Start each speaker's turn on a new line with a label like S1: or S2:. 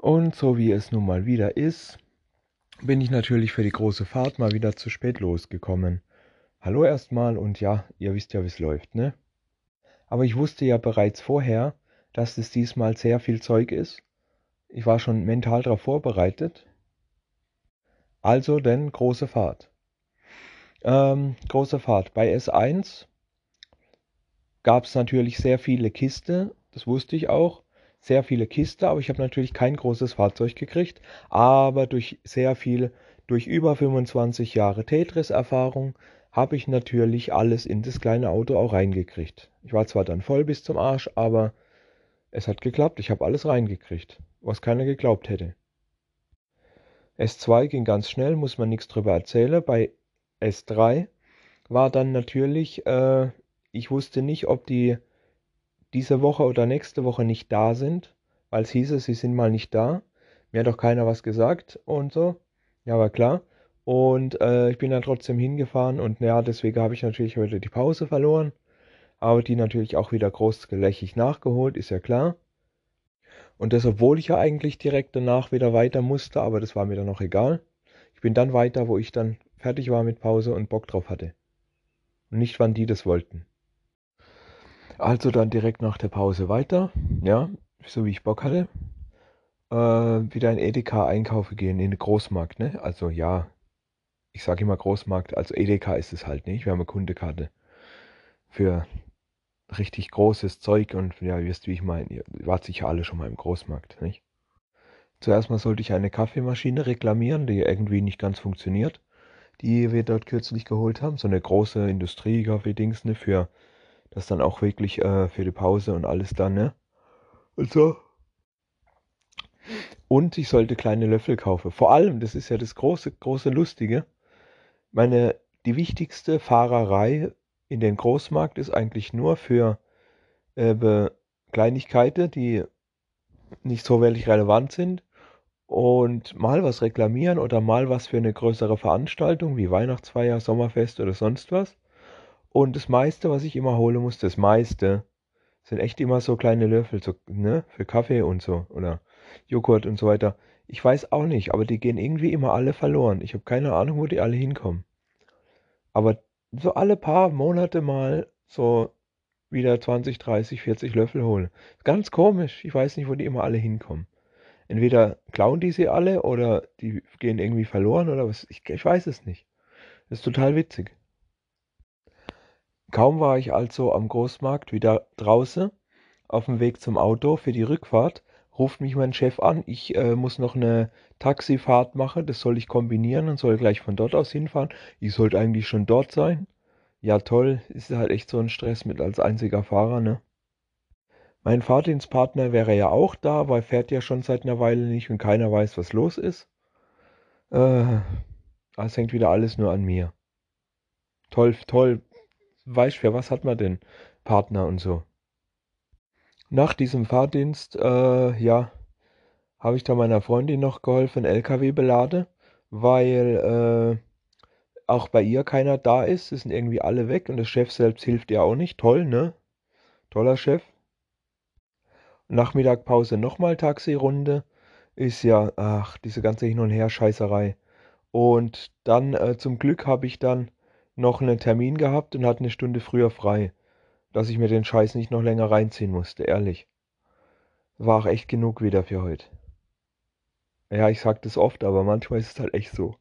S1: Und so wie es nun mal wieder ist, bin ich natürlich für die große Fahrt mal wieder zu spät losgekommen. Hallo erstmal und ja, ihr wisst ja, wie es läuft, ne? Aber ich wusste ja bereits vorher, dass es diesmal sehr viel Zeug ist. Ich war schon mental darauf vorbereitet. Also denn große Fahrt. Ähm, große Fahrt. Bei S1 gab es natürlich sehr viele Kiste, das wusste ich auch sehr viele Kiste, aber ich habe natürlich kein großes Fahrzeug gekriegt. Aber durch sehr viel, durch über 25 Jahre Tetris-Erfahrung habe ich natürlich alles in das kleine Auto auch reingekriegt. Ich war zwar dann voll bis zum Arsch, aber es hat geklappt. Ich habe alles reingekriegt, was keiner geglaubt hätte. S2 ging ganz schnell, muss man nichts drüber erzählen. Bei S3 war dann natürlich, äh, ich wusste nicht, ob die diese Woche oder nächste Woche nicht da sind, weil es hieße, sie sind mal nicht da. Mir hat doch keiner was gesagt und so. Ja, war klar. Und äh, ich bin dann trotzdem hingefahren und ja, deswegen habe ich natürlich heute die Pause verloren. Aber die natürlich auch wieder großgelächig nachgeholt, ist ja klar. Und das, obwohl ich ja eigentlich direkt danach wieder weiter musste, aber das war mir dann noch egal. Ich bin dann weiter, wo ich dann fertig war mit Pause und Bock drauf hatte. Und nicht, wann die das wollten. Also dann direkt nach der Pause weiter, ja, so wie ich Bock hatte. Äh, wieder in Edeka einkaufen gehen, in den Großmarkt, ne? Also ja, ich sage immer Großmarkt, also Edeka ist es halt nicht. Wir haben eine Kundekarte für richtig großes Zeug und ja, wisst, wie ich meine, ihr wart sicher alle schon mal im Großmarkt, nicht? Zuerst mal sollte ich eine Kaffeemaschine reklamieren, die irgendwie nicht ganz funktioniert, die wir dort kürzlich geholt haben. So eine große Industrie-Kaffee-Dings, ne, für das dann auch wirklich äh, für die Pause und alles dann, ne? Und so. Und ich sollte kleine Löffel kaufen. Vor allem, das ist ja das große, große Lustige. Meine, die wichtigste Fahrerei in den Großmarkt ist eigentlich nur für äh, Kleinigkeiten, die nicht so wirklich relevant sind und mal was reklamieren oder mal was für eine größere Veranstaltung wie Weihnachtsfeier, Sommerfest oder sonst was. Und das meiste, was ich immer holen muss, das meiste, sind echt immer so kleine Löffel, so, ne, für Kaffee und so, oder Joghurt und so weiter. Ich weiß auch nicht, aber die gehen irgendwie immer alle verloren. Ich habe keine Ahnung, wo die alle hinkommen. Aber so alle paar Monate mal so wieder 20, 30, 40 Löffel holen. Ganz komisch. Ich weiß nicht, wo die immer alle hinkommen. Entweder klauen die sie alle oder die gehen irgendwie verloren oder was. Ich, ich weiß es nicht. Das ist total witzig. Kaum war ich also am Großmarkt wieder draußen, auf dem Weg zum Auto für die Rückfahrt, ruft mich mein Chef an, ich äh, muss noch eine Taxifahrt machen, das soll ich kombinieren und soll gleich von dort aus hinfahren. Ich sollte eigentlich schon dort sein. Ja, toll, ist halt echt so ein Stress mit als einziger Fahrer, ne? Mein Fahrdienstpartner wäre ja auch da, aber er fährt ja schon seit einer Weile nicht und keiner weiß, was los ist. Äh, es hängt wieder alles nur an mir. Toll, toll, weißt, für was hat man denn Partner und so. Nach diesem Fahrdienst, äh, ja, habe ich da meiner Freundin noch geholfen, LKW beladen, weil äh, auch bei ihr keiner da ist. Es sind irgendwie alle weg und der Chef selbst hilft ihr auch nicht. Toll, ne? Toller Chef. Nachmittagpause nochmal Taxirunde. Ist ja, ach, diese ganze Hin- und Her-Scheißerei. Und dann äh, zum Glück habe ich dann noch einen Termin gehabt und hatte eine Stunde früher frei, dass ich mir den Scheiß nicht noch länger reinziehen musste, ehrlich. War auch echt genug wieder für heute. Ja, ich sag das oft, aber manchmal ist es halt echt so.